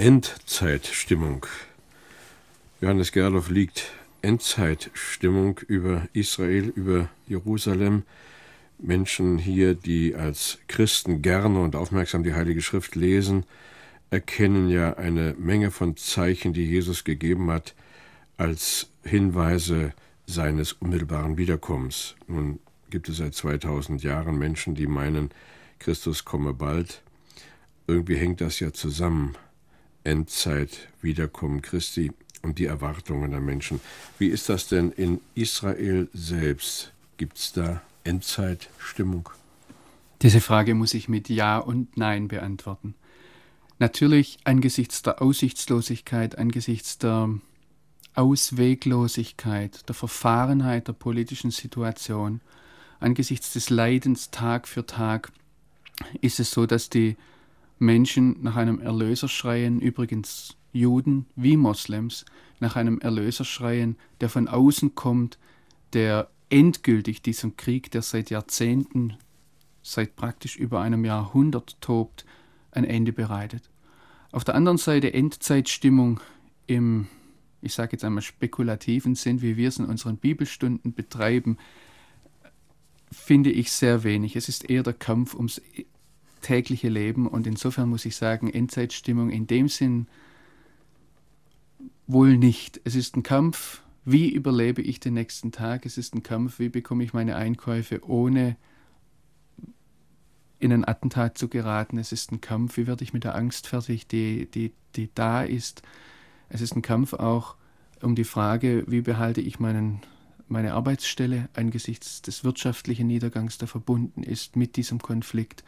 Endzeitstimmung. Johannes Gerloff liegt Endzeitstimmung über Israel, über Jerusalem. Menschen hier, die als Christen gerne und aufmerksam die Heilige Schrift lesen, erkennen ja eine Menge von Zeichen, die Jesus gegeben hat, als Hinweise seines unmittelbaren Wiederkommens. Nun gibt es seit 2000 Jahren Menschen, die meinen, Christus komme bald. Irgendwie hängt das ja zusammen. Endzeit, Wiederkommen Christi und die Erwartungen der Menschen. Wie ist das denn in Israel selbst? Gibt es da Endzeitstimmung? Diese Frage muss ich mit Ja und Nein beantworten. Natürlich angesichts der Aussichtslosigkeit, angesichts der Ausweglosigkeit, der Verfahrenheit der politischen Situation, angesichts des Leidens Tag für Tag, ist es so, dass die Menschen nach einem Erlöser schreien, übrigens Juden wie Moslems, nach einem Erlöser schreien, der von außen kommt, der endgültig diesem Krieg, der seit Jahrzehnten, seit praktisch über einem Jahrhundert tobt, ein Ende bereitet. Auf der anderen Seite Endzeitstimmung im, ich sage jetzt einmal, spekulativen Sinn, wie wir es in unseren Bibelstunden betreiben, finde ich sehr wenig. Es ist eher der Kampf ums tägliche Leben. Und insofern muss ich sagen, Endzeitstimmung in dem Sinn wohl nicht. Es ist ein Kampf, wie überlebe ich den nächsten Tag? Es ist ein Kampf, wie bekomme ich meine Einkäufe ohne in ein Attentat zu geraten. Es ist ein Kampf, wie werde ich mit der Angst fertig, die, die, die da ist. Es ist ein Kampf auch um die Frage, wie behalte ich meinen, meine Arbeitsstelle angesichts des wirtschaftlichen Niedergangs, der verbunden ist mit diesem Konflikt.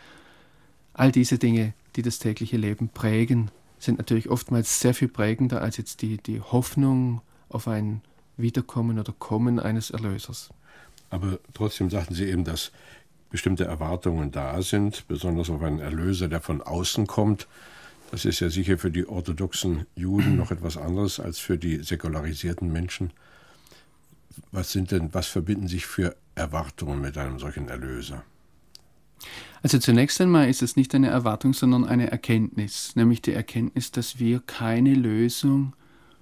All diese Dinge, die das tägliche Leben prägen, sind natürlich oftmals sehr viel prägender als jetzt die, die Hoffnung auf ein Wiederkommen oder Kommen eines Erlösers. Aber trotzdem sagten Sie eben, dass bestimmte Erwartungen da sind, besonders auf einen Erlöser, der von außen kommt. Das ist ja sicher für die orthodoxen Juden noch etwas anderes als für die säkularisierten Menschen. Was sind denn, was verbinden sich für Erwartungen mit einem solchen Erlöser? Also zunächst einmal ist es nicht eine Erwartung, sondern eine Erkenntnis, nämlich die Erkenntnis, dass wir keine Lösung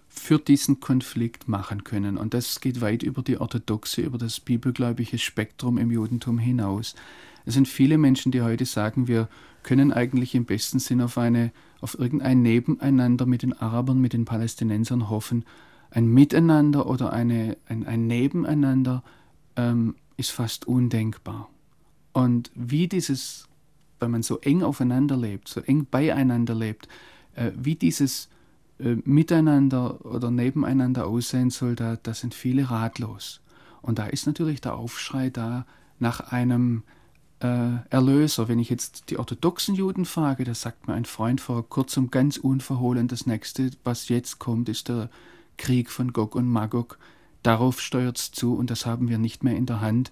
für diesen Konflikt machen können. Und das geht weit über die orthodoxe, über das bibelgläubige Spektrum im Judentum hinaus. Es sind viele Menschen, die heute sagen, wir können eigentlich im besten Sinn auf, eine, auf irgendein Nebeneinander mit den Arabern, mit den Palästinensern hoffen. Ein Miteinander oder eine, ein, ein Nebeneinander ähm, ist fast undenkbar. Und wie dieses, wenn man so eng aufeinander lebt, so eng beieinander lebt, äh, wie dieses äh, Miteinander oder Nebeneinander aussehen soll, da, da sind viele ratlos. Und da ist natürlich der Aufschrei da nach einem äh, Erlöser. Wenn ich jetzt die orthodoxen Juden frage, da sagt mir ein Freund vor kurzem ganz unverhohlen, das nächste, was jetzt kommt, ist der Krieg von Gog und Magog. Darauf steuert es zu und das haben wir nicht mehr in der Hand.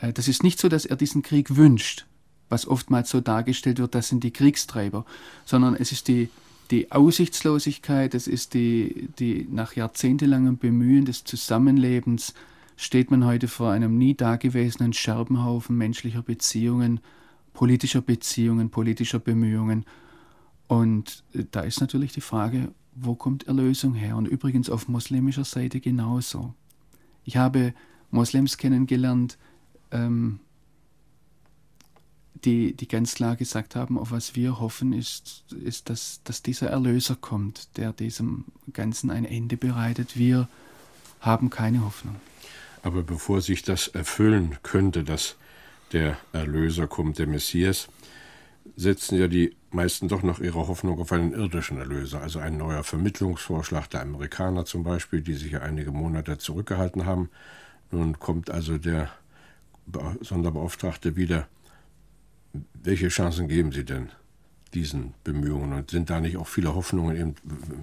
Äh, das ist nicht so, dass er diesen Krieg wünscht, was oftmals so dargestellt wird, das sind die Kriegstreiber, sondern es ist die, die Aussichtslosigkeit, es ist die, die nach jahrzehntelangem Bemühen des Zusammenlebens, steht man heute vor einem nie dagewesenen Scherbenhaufen menschlicher Beziehungen, politischer Beziehungen, politischer Bemühungen. Und äh, da ist natürlich die Frage, wo kommt Erlösung her? Und übrigens auf muslimischer Seite genauso. Ich habe Moslems kennengelernt, ähm, die, die ganz klar gesagt haben, auf was wir hoffen, ist, ist dass, dass dieser Erlöser kommt, der diesem Ganzen ein Ende bereitet. Wir haben keine Hoffnung. Aber bevor sich das erfüllen könnte, dass der Erlöser kommt, der Messias, setzen ja die meisten doch noch ihre Hoffnung auf einen irdischen Erlöser, also ein neuer Vermittlungsvorschlag der Amerikaner zum Beispiel, die sich ja einige Monate zurückgehalten haben. Nun kommt also der Sonderbeauftragte wieder. Welche Chancen geben Sie denn diesen Bemühungen und sind da nicht auch viele Hoffnungen, eben,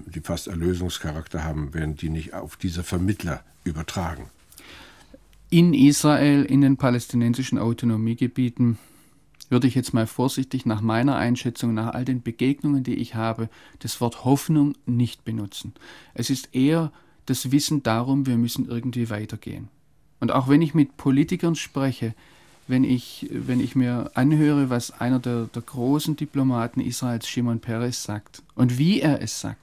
die fast Erlösungscharakter haben, werden die nicht auf diese Vermittler übertragen? In Israel, in den palästinensischen Autonomiegebieten, würde ich jetzt mal vorsichtig nach meiner Einschätzung, nach all den Begegnungen, die ich habe, das Wort Hoffnung nicht benutzen. Es ist eher das Wissen darum, wir müssen irgendwie weitergehen. Und auch wenn ich mit Politikern spreche, wenn ich, wenn ich mir anhöre, was einer der, der großen Diplomaten Israels, Shimon Peres, sagt und wie er es sagt,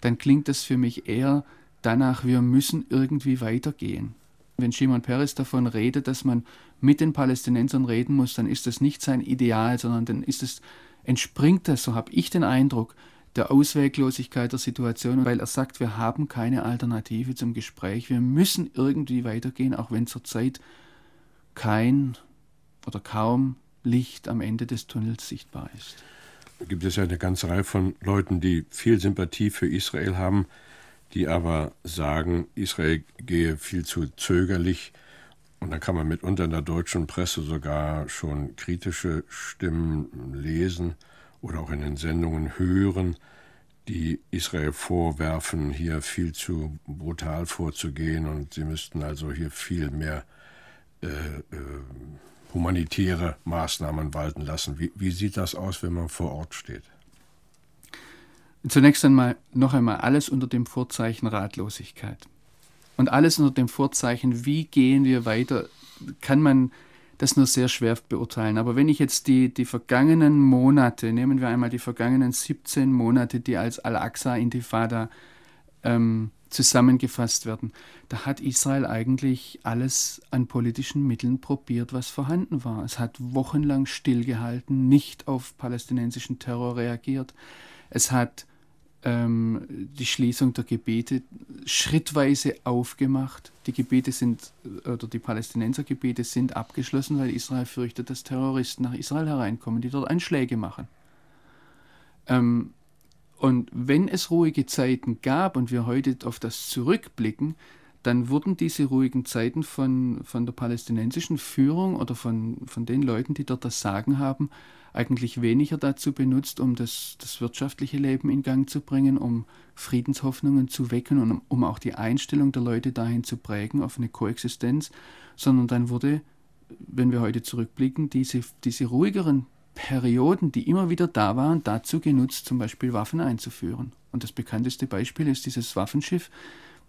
dann klingt das für mich eher danach, wir müssen irgendwie weitergehen. Wenn Shimon Peres davon redet, dass man mit den Palästinensern reden muss, dann ist das nicht sein Ideal, sondern dann ist es, entspringt das, so habe ich den Eindruck, der Ausweglosigkeit der Situation, weil er sagt, wir haben keine Alternative zum Gespräch, wir müssen irgendwie weitergehen, auch wenn zurzeit kein oder kaum Licht am Ende des Tunnels sichtbar ist. Da gibt es ja eine ganze Reihe von Leuten, die viel Sympathie für Israel haben, die aber sagen, Israel gehe viel zu zögerlich. Und dann kann man mitunter in der deutschen Presse sogar schon kritische Stimmen lesen oder auch in den Sendungen hören, die Israel vorwerfen, hier viel zu brutal vorzugehen und sie müssten also hier viel mehr äh, äh, humanitäre Maßnahmen walten lassen. Wie, wie sieht das aus, wenn man vor Ort steht? Zunächst einmal noch einmal alles unter dem Vorzeichen Ratlosigkeit. Und alles unter dem Vorzeichen, wie gehen wir weiter, kann man das nur sehr schwer beurteilen. Aber wenn ich jetzt die, die vergangenen Monate, nehmen wir einmal die vergangenen 17 Monate, die als Al-Aqsa-Intifada ähm, zusammengefasst werden, da hat Israel eigentlich alles an politischen Mitteln probiert, was vorhanden war. Es hat wochenlang stillgehalten, nicht auf palästinensischen Terror reagiert. Es hat ähm, die Schließung der Gebiete schrittweise aufgemacht. Die Gebiete sind, oder die Palästinensergebiete sind abgeschlossen, weil Israel fürchtet, dass Terroristen nach Israel hereinkommen, die dort Anschläge machen. Ähm, und wenn es ruhige Zeiten gab und wir heute auf das zurückblicken, dann wurden diese ruhigen Zeiten von, von der palästinensischen Führung oder von, von den Leuten, die dort das Sagen haben, eigentlich weniger dazu benutzt, um das, das wirtschaftliche Leben in Gang zu bringen, um Friedenshoffnungen zu wecken und um, auch die Einstellung der Leute dahin zu prägen auf eine Koexistenz, sondern dann wurde, wenn wir heute zurückblicken, diese, diese ruhigeren Perioden, die immer wieder da waren, dazu genutzt, zum Beispiel Waffen einzuführen. Und das bekannteste Beispiel ist dieses Waffenschiff,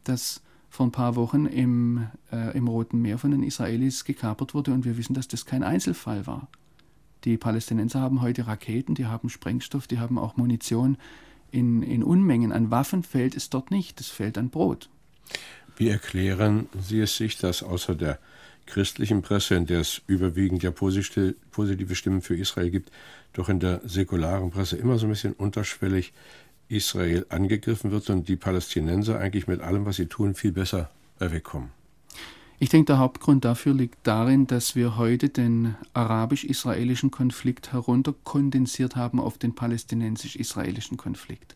das vor ein paar Wochen im, äh, im Roten Meer von den Israelis gekapert wurde. Und wir wissen, dass das kein Einzelfall war. Die Palästinenser haben heute Raketen, die haben Sprengstoff, die haben auch Munition in, in Unmengen. An Waffen fällt es dort nicht, es fällt an Brot. Wie erklären Sie es sich, dass außer der christlichen Presse, in der es überwiegend ja positive Stimmen für Israel gibt, doch in der säkularen Presse immer so ein bisschen unterschwellig Israel angegriffen wird und die Palästinenser eigentlich mit allem, was sie tun, viel besser wegkommen? Ich denke, der Hauptgrund dafür liegt darin, dass wir heute den arabisch-israelischen Konflikt herunterkondensiert haben auf den palästinensisch-israelischen Konflikt.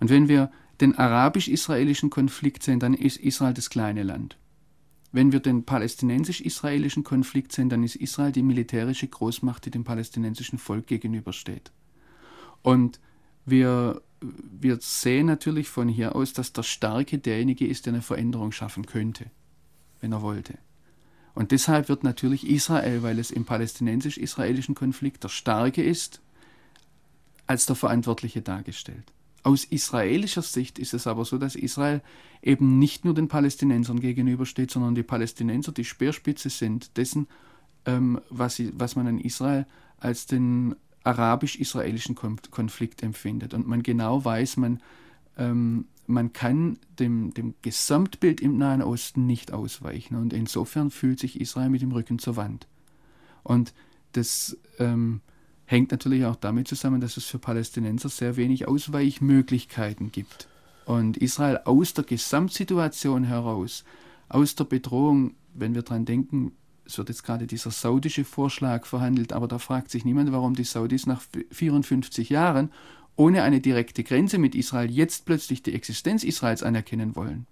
Und wenn wir den arabisch-israelischen Konflikt sehen, dann ist Israel das kleine Land. Wenn wir den palästinensisch-israelischen Konflikt sehen, dann ist Israel die militärische Großmacht, die dem palästinensischen Volk gegenübersteht. Und wir, wir sehen natürlich von hier aus, dass der Starke derjenige ist, der eine Veränderung schaffen könnte wenn er wollte. Und deshalb wird natürlich Israel, weil es im palästinensisch-israelischen Konflikt der Starke ist, als der Verantwortliche dargestellt. Aus israelischer Sicht ist es aber so, dass Israel eben nicht nur den Palästinensern gegenübersteht, sondern die Palästinenser die Speerspitze sind dessen, ähm, was, sie, was man in Israel als den arabisch-israelischen Konflikt empfindet. Und man genau weiß, man ähm, man kann dem, dem Gesamtbild im Nahen Osten nicht ausweichen. Und insofern fühlt sich Israel mit dem Rücken zur Wand. Und das ähm, hängt natürlich auch damit zusammen, dass es für Palästinenser sehr wenig Ausweichmöglichkeiten gibt. Und Israel aus der Gesamtsituation heraus, aus der Bedrohung, wenn wir daran denken, es wird jetzt gerade dieser saudische Vorschlag verhandelt, aber da fragt sich niemand, warum die Saudis nach 54 Jahren ohne eine direkte Grenze mit Israel jetzt plötzlich die Existenz Israels anerkennen wollen,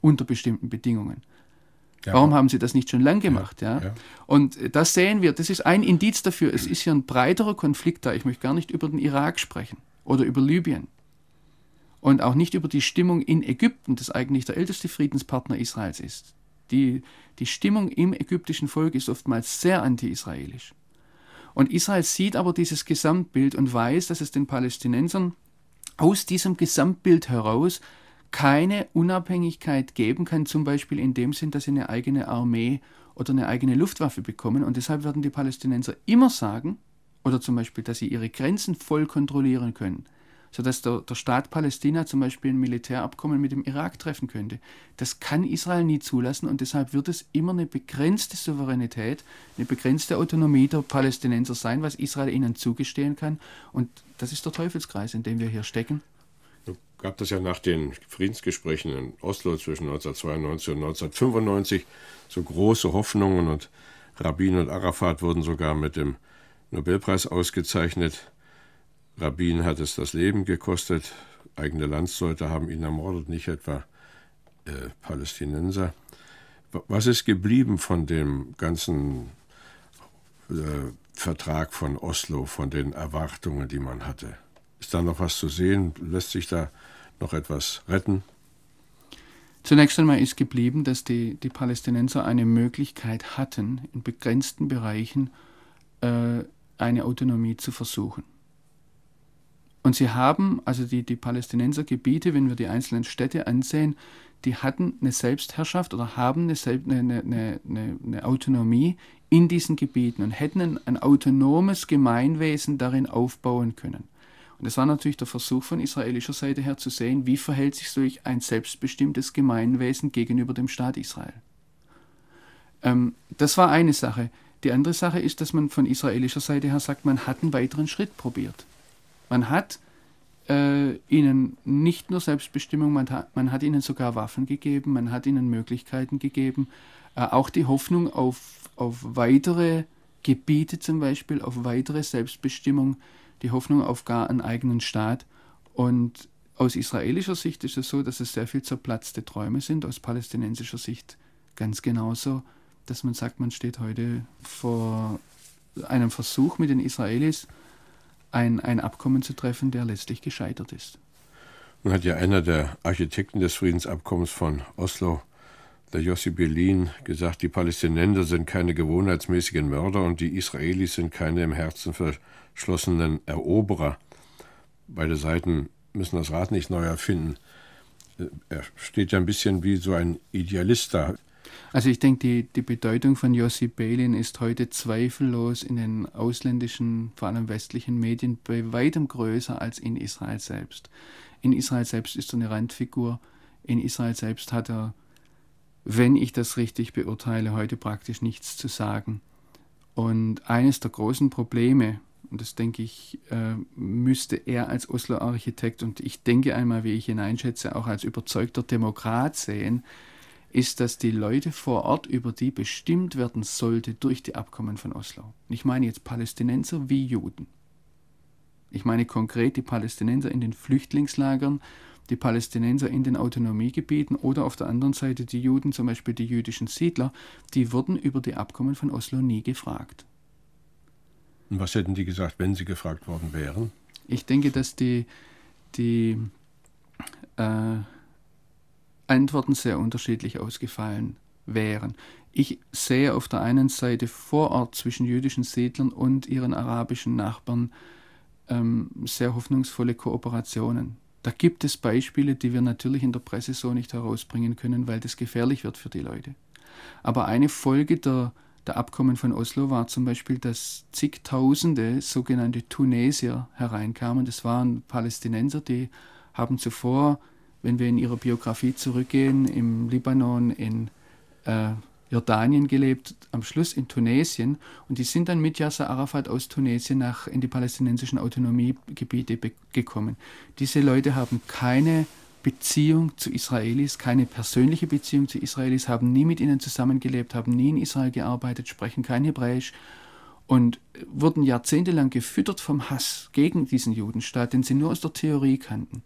unter bestimmten Bedingungen. Ja, Warum haben sie das nicht schon lang gemacht? Ja, ja, Und das sehen wir, das ist ein Indiz dafür, es ist hier ein breiterer Konflikt da. Ich möchte gar nicht über den Irak sprechen oder über Libyen und auch nicht über die Stimmung in Ägypten, das eigentlich der älteste Friedenspartner Israels ist. Die, die Stimmung im ägyptischen Volk ist oftmals sehr anti-israelisch. Und Israel sieht aber dieses Gesamtbild und weiß, dass es den Palästinensern aus diesem Gesamtbild heraus keine Unabhängigkeit geben kann, zum Beispiel in dem Sinn, dass sie eine eigene Armee oder eine eigene Luftwaffe bekommen. Und deshalb werden die Palästinenser immer sagen, oder zum Beispiel, dass sie ihre Grenzen voll kontrollieren können sodass der, der Staat Palästina zum Beispiel ein Militärabkommen mit dem Irak treffen könnte. Das kann Israel nie zulassen und deshalb wird es immer eine begrenzte Souveränität, eine begrenzte Autonomie der Palästinenser sein, was Israel ihnen zugestehen kann. Und das ist der Teufelskreis, in dem wir hier stecken. Gab das ja nach den Friedensgesprächen in Oslo zwischen 1992 und 1995 so große Hoffnungen und Rabin und Arafat wurden sogar mit dem Nobelpreis ausgezeichnet. Rabin hat es das Leben gekostet, eigene Landsleute haben ihn ermordet, nicht etwa äh, Palästinenser. Was ist geblieben von dem ganzen äh, Vertrag von Oslo, von den Erwartungen, die man hatte? Ist da noch was zu sehen? Lässt sich da noch etwas retten? Zunächst einmal ist geblieben, dass die, die Palästinenser eine Möglichkeit hatten, in begrenzten Bereichen äh, eine Autonomie zu versuchen. Und sie haben, also die, die Palästinensergebiete, wenn wir die einzelnen Städte ansehen, die hatten eine Selbstherrschaft oder haben eine, eine, eine, eine Autonomie in diesen Gebieten und hätten ein, ein, autonomes Gemeinwesen darin aufbauen können. Und das war natürlich der Versuch von israelischer Seite her zu sehen, wie verhält sich solch ein selbstbestimmtes Gemeinwesen gegenüber dem Staat Israel. Ähm, das war eine Sache. Die andere Sache ist, dass man von israelischer Seite her sagt, man hat einen weiteren Schritt probiert. Man hat äh, ihnen nicht nur Selbstbestimmung, man hat, man hat, ihnen sogar Waffen gegeben, man hat ihnen Möglichkeiten gegeben, äh, auch die Hoffnung auf, auf weitere Gebiete zum Beispiel, auf weitere Selbstbestimmung, die Hoffnung auf gar einen eigenen Staat. Und aus israelischer Sicht ist es so, dass es sehr viel zerplatzte Träume sind, aus palästinensischer Sicht ganz genauso, dass man sagt, man steht heute vor einem Versuch mit den Israelis, ein, ein Abkommen zu treffen, der letztlich gescheitert ist. Nun hat ja einer der Architekten des Friedensabkommens von Oslo, der Jossi Belin, gesagt, die Palästinenser sind keine gewohnheitsmäßigen Mörder und die Israelis sind keine im Herzen verschlossenen Eroberer. Beide Seiten müssen das Rad nicht neu erfinden. Er steht ja ein bisschen wie so ein Idealist da. Also ich denke, die, die Bedeutung von Jossi Balin ist heute zweifellos in den ausländischen, vor allem westlichen Medien bei weitem größer als in Israel selbst. In Israel selbst ist er eine Randfigur. In Israel selbst hat er, wenn ich das richtig beurteile, heute praktisch nichts zu sagen. Und eines der großen Probleme, und das denke ich, äh, müsste er als Oslo-Architekt und ich denke einmal, wie ich ihn einschätze, auch als überzeugter Demokrat sehen, ist, dass die Leute vor Ort, über die bestimmt werden sollte durch die Abkommen von Oslo. Ich meine jetzt Palästinenser wie Juden. Ich meine konkret die Palästinenser in den Flüchtlingslagern, die Palästinenser in den Autonomiegebieten oder auf der anderen Seite die Juden, zum Beispiel die jüdischen Siedler, die wurden über die Abkommen von Oslo nie gefragt. Und was hätten die gesagt, wenn sie gefragt worden wären? Ich denke, dass die, die äh, Antworten sehr unterschiedlich ausgefallen wären. Ich sehe auf der einen Seite vor Ort zwischen jüdischen Siedlern und ihren arabischen Nachbarn ähm, sehr hoffnungsvolle Kooperationen. Da gibt es Beispiele, die wir natürlich in der Presse so nicht herausbringen können, weil das gefährlich wird für die Leute. Aber eine Folge der, der Abkommen von Oslo war zum Beispiel, dass zigtausende sogenannte Tunesier hereinkamen. Das waren Palästinenser, die haben zuvor wenn wir in ihrer Biografie zurückgehen, im Libanon, in äh, Jordanien gelebt, am Schluss in Tunesien. Und die sind dann mit Yasser Arafat aus Tunesien nach, in die palästinensischen Autonomiegebiete gekommen. Diese Leute haben keine Beziehung zu Israelis, keine persönliche Beziehung zu Israelis, haben nie mit ihnen zusammengelebt, haben nie in Israel gearbeitet, sprechen kein Hebräisch und wurden jahrzehntelang gefüttert vom Hass gegen diesen Judenstaat, den sie nur aus der Theorie kannten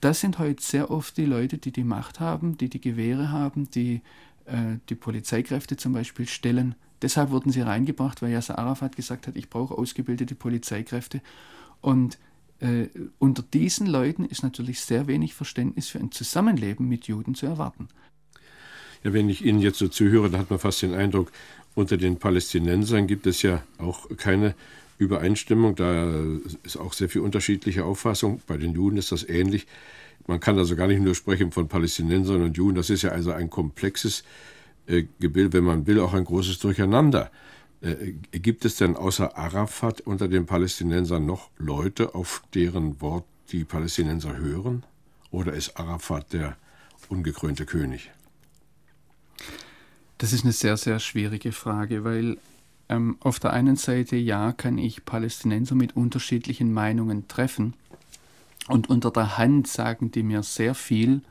das sind heute sehr oft die Leute, die die Macht haben, die die Gewehre haben, die äh, die Polizeikräfte zum Beispiel stellen. Deshalb wurden sie reingebracht, weil Yasser Arafat gesagt hat, ich brauche ausgebildete Polizeikräfte. Und äh, unter diesen Leuten ist natürlich sehr wenig Verständnis für ein Zusammenleben mit Juden zu erwarten. Ja, wenn ich Ihnen jetzt so zuhöre, dann hat man fast den Eindruck, unter den Palästinensern gibt es ja auch keine Übereinstimmung. Da ist auch sehr viel unterschiedliche Auffassung. Bei den Juden ist das ähnlich. Man kann also gar nicht nur sprechen von Palästinensern und Juden. Das ist ja also ein komplexes äh, Gebild, wenn man will, auch ein großes Durcheinander. Äh, gibt es denn außer Arafat unter den Palästinensern noch Leute, auf deren Wort die Palästinenser hören? Oder ist Arafat der ungekrönte König? Das ist eine sehr, sehr schwierige Frage, weil ähm, auf der einen Seite ja kann ich Palästinenser mit unterschiedlichen Meinungen treffen und unter der Hand sagen die mir sehr viel,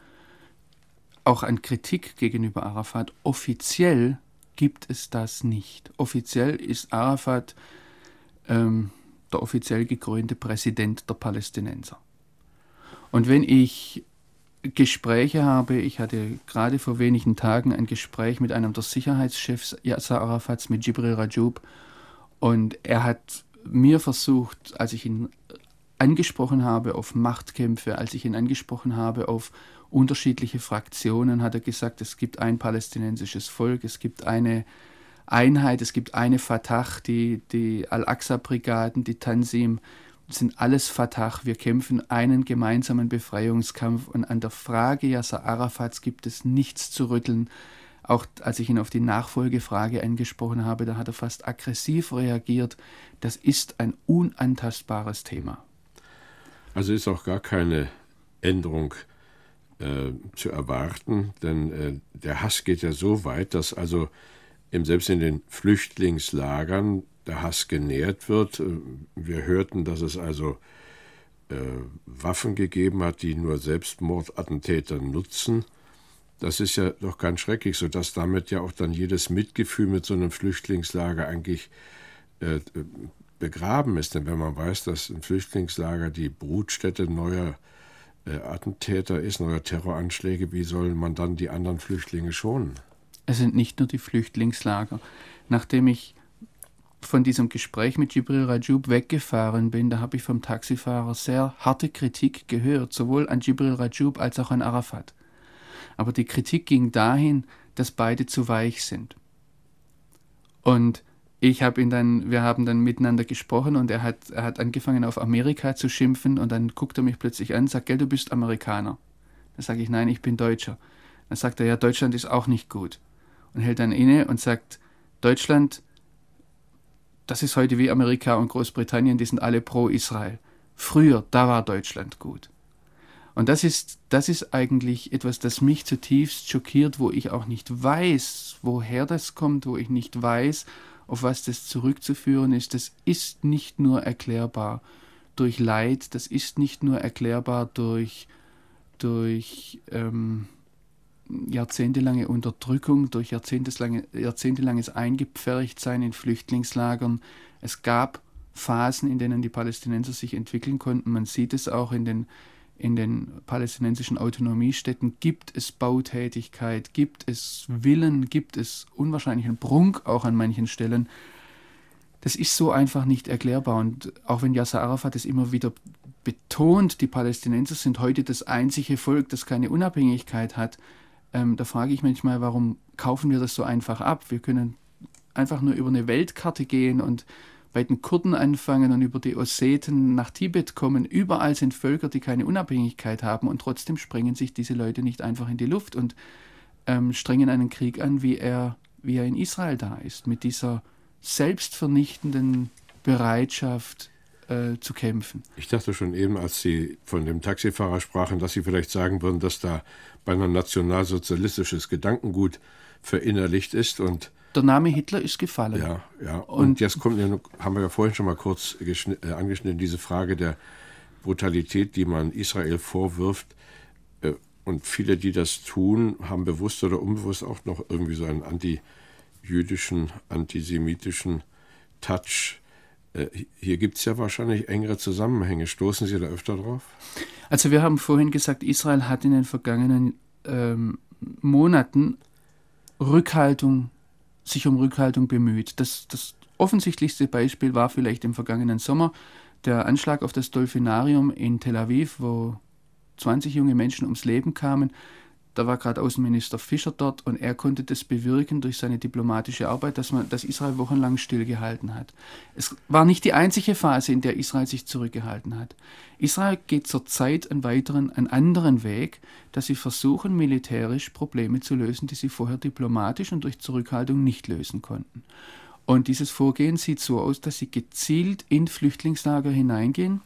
auch an Kritik gegenüber Arafat. Offiziell gibt es das nicht. Offiziell ist Arafat ähm, der offiziell gekrönte Präsident der Palästinenser. Und wenn ich Gespräche habe. Ich hatte gerade vor wenigen Tagen ein Gespräch mit einem der Sicherheitschefs Yasser Arafats, mit Jibril Rajoub. Und er hat mir versucht, als ich ihn angesprochen habe auf Machtkämpfe, als ich ihn angesprochen habe auf unterschiedliche Fraktionen, hat er gesagt, es gibt ein palästinensisches Volk, es gibt eine Einheit, es gibt eine Fatah, die, die Al-Aqsa-Brigaden, die Tansim, sind alles Fatah. Wir kämpfen einen gemeinsamen Befreiungskampf und an der Frage Yasser Arafats gibt es nichts zu rütteln. Auch als ich ihn auf die Nachfolgefrage angesprochen habe, da hat er fast aggressiv reagiert. Das ist ein unantastbares Thema. Also ist auch gar keine Änderung äh, zu erwarten, denn äh, der Hass geht ja so weit, dass also selbst in den Flüchtlingslagern der Hass genährt wird. Äh, wir hörten, dass es also äh, Waffen gegeben hat, die nur Selbstmordattentäter nutzen. Das ist ja doch ganz schrecklich, sodass damit ja auch dann jedes Mitgefühl mit so einem Flüchtlingslager eigentlich äh, begraben ist. Denn wenn man weiß, dass ein Flüchtlingslager die Brutstätte neuer äh, Attentäter ist, neuer Terroranschläge, wie soll man dann die anderen Flüchtlinge schonen? Es sind nicht nur die Flüchtlingslager. Nachdem ich von diesem Gespräch mit Jibril Rajoub weggefahren bin, da habe ich vom Taxifahrer sehr harte Kritik gehört, sowohl an Jibril Rajoub als auch an Arafat. Aber die Kritik ging dahin, dass beide zu weich sind. Und ich habe ihn dann, wir haben dann miteinander gesprochen und er hat, er hat angefangen auf Amerika zu schimpfen und dann guckt er mich plötzlich an und sagt, gell, du bist Amerikaner. Dann sage ich, nein, ich bin Deutscher. Dann sagt er, ja, Deutschland ist auch nicht gut. Und hält dann inne und sagt, Deutschland das ist heute wie Amerika und Großbritannien, die sind alle pro Israel. Früher, da war Deutschland gut. Und das ist, das ist eigentlich etwas, das mich zutiefst schockiert, wo ich auch nicht weiß, woher das kommt, wo ich nicht weiß, auf was das zurückzuführen ist. Das ist nicht nur erklärbar durch Leid, das ist nicht nur erklärbar durch, durch ähm, jahrzehntelange Unterdrückung, durch jahrzehntelange, jahrzehntelanges Eingepferchtsein in Flüchtlingslagern. Es gab Phasen, in denen die Palästinenser sich entwickeln konnten. Man sieht es auch in den, in den palästinensischen Autonomiestädten. Gibt es Bautätigkeit, gibt es Willen, gibt es unwahrscheinlichen Prunk auch an manchen Stellen. Das ist so einfach nicht erklärbar. Und auch wenn Yasser Arafat es immer wieder betont, die Palästinenser sind heute das einzige Volk, das keine Unabhängigkeit hat, ähm, da frage ich manchmal, warum kaufen wir das so einfach ab? Wir können einfach nur über eine Weltkarte gehen und bei den Kurden anfangen und über die Osseten nach Tibet kommen. Überall sind Völker, die keine Unabhängigkeit haben und trotzdem sprengen sich diese Leute nicht einfach in die Luft und ähm, strengen einen Krieg an, wie er, wie er in Israel da ist, mit dieser selbstvernichtenden Bereitschaft, äh, zu kämpfen. Ich dachte schon eben, als Sie von dem Taxifahrer sprachen, dass Sie vielleicht sagen würden, dass da beinahe nationalsozialistisches Gedankengut verinnerlicht ist und der Name Hitler ist gefallen. Ja, ja. Und, und jetzt kommt, haben wir ja vorhin schon mal kurz äh, angeschnitten, diese Frage der Brutalität, die man Israel vorwirft. Äh, und viele, die das tun, haben bewusst oder unbewusst auch noch irgendwie so einen anti-jüdischen, antisemitischen Touch. Äh, hier gibt es ja wahrscheinlich engere Zusammenhänge. Stoßen Sie da öfter drauf? Also wir haben vorhin gesagt, Israel hat in den vergangenen ähm, Monaten Rückhaltung, sich um Rückhaltung bemüht. Das, das offensichtlichste Beispiel war vielleicht im vergangenen Sommer der Anschlag auf das Dolphinarium in Tel Aviv, wo 20 junge Menschen ums Leben kamen. Da war gerade Außenminister Fischer dort und er konnte das bewirken durch seine diplomatische Arbeit, dass man dass Israel wochenlang stillgehalten hat. Es war nicht die einzige Phase, in der Israel sich zurückgehalten hat. Israel geht zurzeit einen weiteren, einen anderen Weg, dass sie versuchen, militärisch Probleme zu lösen, die sie vorher diplomatisch und durch Zurückhaltung nicht lösen konnten. Und dieses Vorgehen sieht so aus, dass sie gezielt in Flüchtlingslager hineingehen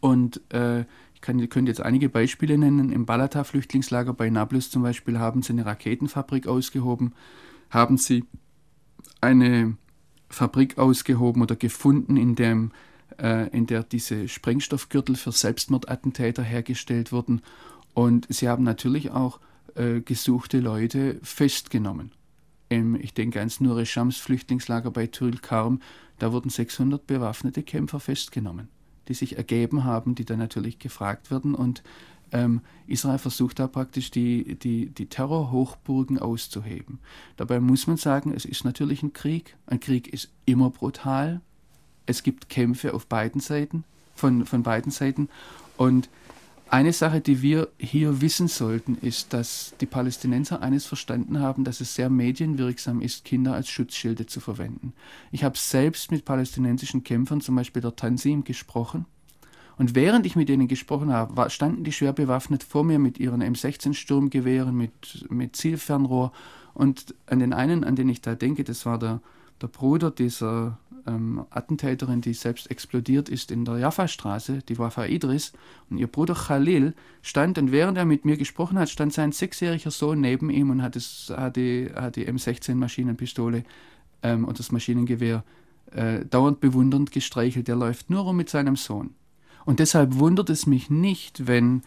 und äh, kann, könnte jetzt einige Beispiele nennen. Im Balata-Flüchtlingslager bei Nablus zum Beispiel haben sie eine Raketenfabrik ausgehoben, haben sie eine Fabrik ausgehoben oder gefunden, in, dem, äh, in der diese Sprengstoffgürtel für Selbstmordattentäter hergestellt wurden. Und sie haben natürlich auch äh, gesuchte Leute festgenommen. Im, ich denke ans Nure Shams Flüchtlingslager bei Karm, da wurden 600 bewaffnete Kämpfer festgenommen die sich ergeben haben, die dann natürlich gefragt werden. Und ähm, Israel versucht da praktisch die, die, die Terrorhochburgen auszuheben. Dabei muss man sagen, es ist natürlich ein Krieg. Ein Krieg ist immer brutal. Es gibt Kämpfe auf beiden Seiten, von, von beiden Seiten. Und eine Sache, die wir hier wissen sollten, ist, dass die Palästinenser eines verstanden haben, dass es sehr medienwirksam ist, Kinder als Schutzschilde zu verwenden. Ich habe selbst mit palästinensischen Kämpfern, zum Beispiel der Tansim, gesprochen. Und während ich mit ihnen gesprochen habe, standen die schwer bewaffnet vor mir mit ihren M16-Sturmgewehren, mit, mit Zielfernrohr. Und an den einen, an den ich da denke, das war der, der Bruder dieser ähm, Attentäterin, die selbst explodiert ist in der Jaffa-Straße, die Wafa Idris. Und ihr Bruder Khalil stand, und während er mit mir gesprochen hat, stand sein sechsjähriger Sohn neben ihm und hat, es, hat, die, hat die M16-Maschinenpistole ähm, und das Maschinengewehr äh, dauernd bewundernd gestreichelt. Der läuft nur rum mit seinem Sohn. Und deshalb wundert es mich nicht, wenn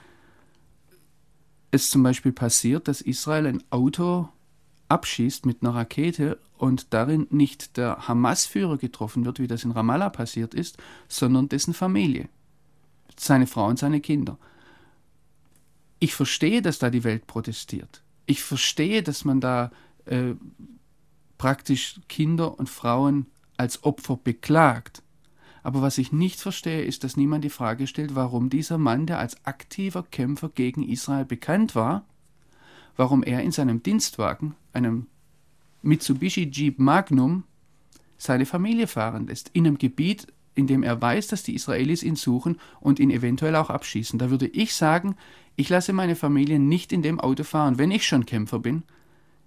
es zum Beispiel passiert, dass Israel ein Auto abschießt mit einer Rakete und darin nicht der Hamas-Führer getroffen wird, wie das in Ramallah passiert ist, sondern dessen Familie, seine Frau und seine Kinder. Ich verstehe, dass da die Welt protestiert. Ich verstehe, dass man da äh, praktisch Kinder und Frauen als Opfer beklagt. Aber was ich nicht verstehe, ist, dass niemand die Frage stellt, warum dieser Mann, der als aktiver Kämpfer gegen Israel bekannt war, warum er in seinem Dienstwagen, einem Mitsubishi Jeep Magnum, seine Familie fahren lässt, in einem Gebiet, in dem er weiß, dass die Israelis ihn suchen und ihn eventuell auch abschießen. Da würde ich sagen, ich lasse meine Familie nicht in dem Auto fahren, wenn ich schon Kämpfer bin.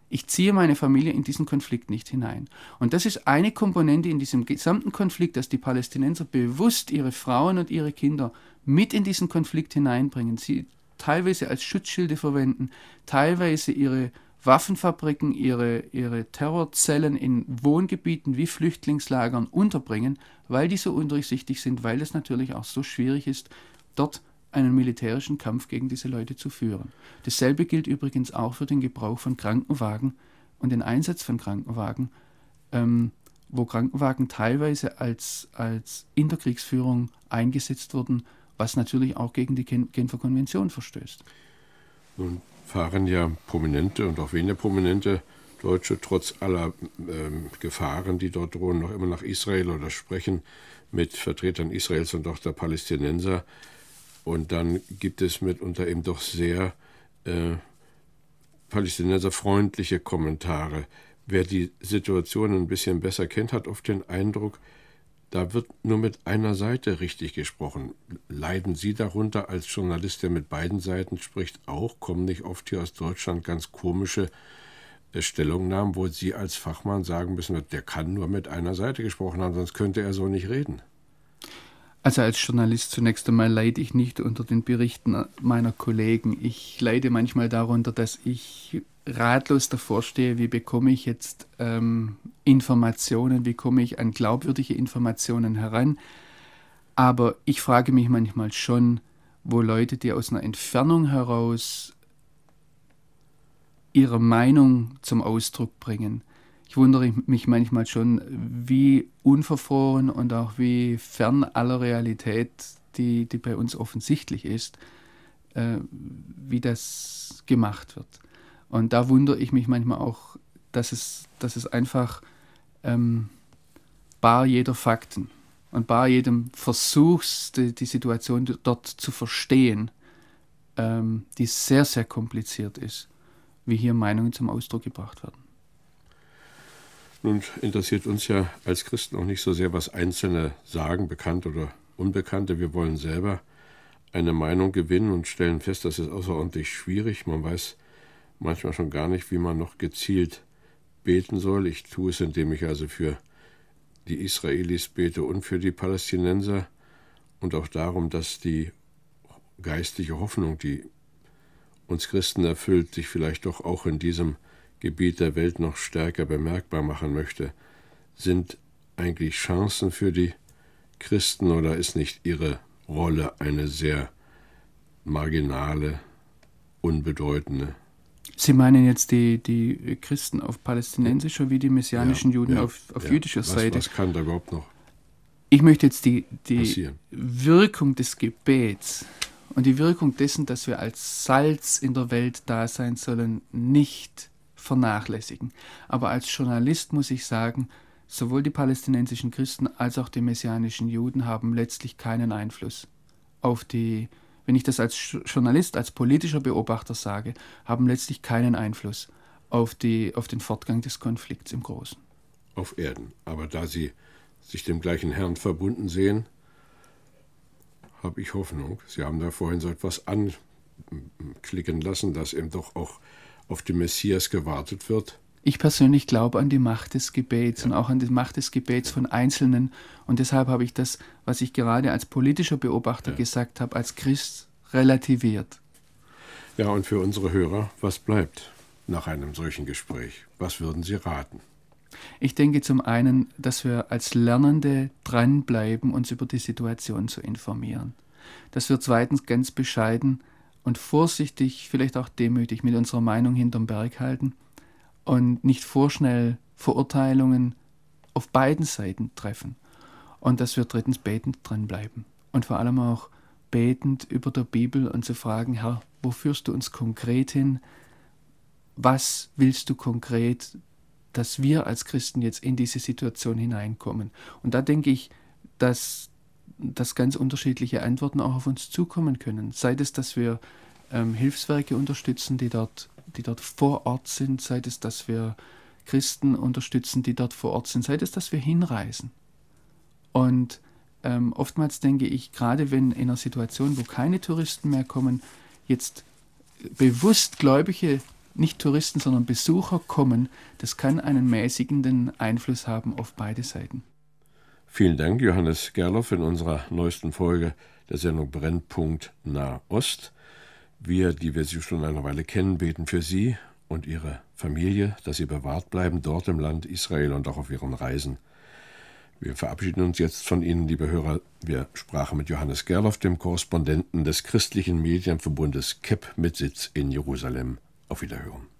Ich ziehe meine Familie in diesen Konflikt nicht hinein. Und das ist eine Komponente in diesem gesamten Konflikt, dass die Palästinenser bewusst ihre Frauen und ihre Kinder mit in diesen Konflikt hineinbringen. Sie teilweise als Schutzschilde verwenden, teilweise ihre Waffenfabriken, ihre, ihre Terrorzellen in Wohngebieten wie Flüchtlingslagern unterbringen, weil die so undurchsichtig sind, weil es natürlich auch so schwierig ist, dort einen militärischen Kampf gegen diese Leute zu führen. Dasselbe gilt übrigens auch für den Gebrauch von Krankenwagen und den Einsatz von Krankenwagen, ähm, wo Krankenwagen teilweise als, als Interkriegsführung eingesetzt wurden, was natürlich auch gegen die Genfer Konvention verstößt. Nun fahren ja prominente und auch weniger prominente Deutsche trotz aller äh, Gefahren, die dort drohen, noch immer nach Israel oder sprechen mit Vertretern Israels und auch der Palästinenser. Und dann gibt es mitunter eben doch sehr äh, palästinenserfreundliche Kommentare. Wer die Situation ein bisschen besser kennt, hat oft den Eindruck, da wird nur mit einer Seite richtig gesprochen. Leiden Sie darunter als Journalist, der mit beiden Seiten spricht, auch? Kommen nicht oft hier aus Deutschland ganz komische äh, Stellungnahmen, wo Sie als Fachmann sagen müssen, der kann nur mit einer Seite gesprochen haben, sonst könnte er so nicht reden? Also als Journalist zunächst einmal leide ich nicht unter den Berichten meiner Kollegen. Ich leide manchmal darunter, dass ich ratlos davor stehe, wie bekomme ich jetzt ähm, Informationen, wie komme ich an glaubwürdige Informationen heran. Aber ich frage mich manchmal schon, wo Leute, die aus einer Entfernung heraus ihre Meinung zum Ausdruck bringen, ich wundere mich manchmal schon, wie unverfroren und auch wie fern aller Realität, die, die bei uns offensichtlich ist, äh, wie das gemacht wird. Und da wundere ich mich manchmal auch, dass es, dass es einfach ähm, bar jeder Fakten und bar jedem Versuchs, die, die Situation dort zu verstehen, ähm, die sehr, sehr kompliziert ist, wie hier Meinungen zum Ausdruck gebracht werden. Nun interessiert uns ja als Christen auch nicht so sehr, was Einzelne sagen, Bekannte oder Unbekannte. Wir wollen selber eine Meinung gewinnen und stellen fest, das ist außerordentlich schwierig. Man weiß manchmal schon gar nicht, wie man noch gezielt beten soll. Ich tue es, indem ich also für die Israelis bete und für die Palästinenser und auch darum, dass die geistliche Hoffnung, die uns Christen erfüllt, sich vielleicht doch auch in diesem Gebiet der Welt noch stärker bemerkbar machen möchte. Sind eigentlich Chancen für die Christen oder ist nicht ihre Rolle eine sehr marginale, unbedeutende? Sie meinen jetzt die, die Christen auf palästinensischer wie die messianischen ja, Juden ja, auf, auf ja. jüdischer was, Seite? Was kann da überhaupt noch? Ich möchte jetzt die, die Wirkung des Gebets und die Wirkung dessen, dass wir als Salz in der Welt da sein sollen, nicht vernachlässigen. Aber als Journalist muss ich sagen, sowohl die palästinensischen Christen als auch die messianischen Juden haben letztlich keinen Einfluss auf die, wenn ich das als Journalist, als politischer Beobachter sage, haben letztlich keinen Einfluss auf, die, auf den Fortgang des Konflikts im Großen. Auf Erden. Aber da sie sich dem gleichen Herrn verbunden sehen, habe ich Hoffnung. Sie haben da vorhin so etwas anklicken lassen, dass eben doch auch auf den Messias gewartet wird. Ich persönlich glaube an die Macht des Gebets ja. und auch an die Macht des Gebets von Einzelnen. Und deshalb habe ich das, was ich gerade als politischer Beobachter ja. gesagt habe, als Christ relativiert. Ja, und für unsere Hörer, was bleibt nach einem solchen Gespräch? Was würden Sie raten? Ich denke zum einen, dass wir als Lernende dranbleiben, uns über die Situation zu informieren. Dass wir zweitens ganz bescheiden und vorsichtig, vielleicht auch demütig mit unserer Meinung hinterm Berg halten und nicht vorschnell Verurteilungen auf beiden Seiten treffen. Und dass wir drittens betend dranbleiben. Und vor allem auch betend über der Bibel und zu fragen, Herr, wo führst du uns konkret hin? Was willst du konkret dass wir als Christen jetzt in diese Situation hineinkommen. Und da denke ich, dass, dass ganz unterschiedliche Antworten auch auf uns zukommen können. Sei es, dass wir ähm, Hilfswerke unterstützen, die dort, die dort vor Ort sind, sei es, dass wir Christen unterstützen, die dort vor Ort sind, sei es, dass wir hinreisen. Und ähm, oftmals denke ich, gerade wenn in einer Situation, wo keine Touristen mehr kommen, jetzt bewusst Gläubige nicht Touristen, sondern Besucher kommen, das kann einen mäßigenden Einfluss haben auf beide Seiten. Vielen Dank, Johannes Gerloff, in unserer neuesten Folge der Sendung Brennpunkt Nahost. Wir, die wir Sie schon eine Weile kennen, beten für Sie und Ihre Familie, dass Sie bewahrt bleiben dort im Land Israel und auch auf Ihren Reisen. Wir verabschieden uns jetzt von Ihnen, liebe Hörer. Wir sprachen mit Johannes Gerloff, dem Korrespondenten des christlichen Medienverbundes KEP mit Sitz in Jerusalem. Auf Wiederhören.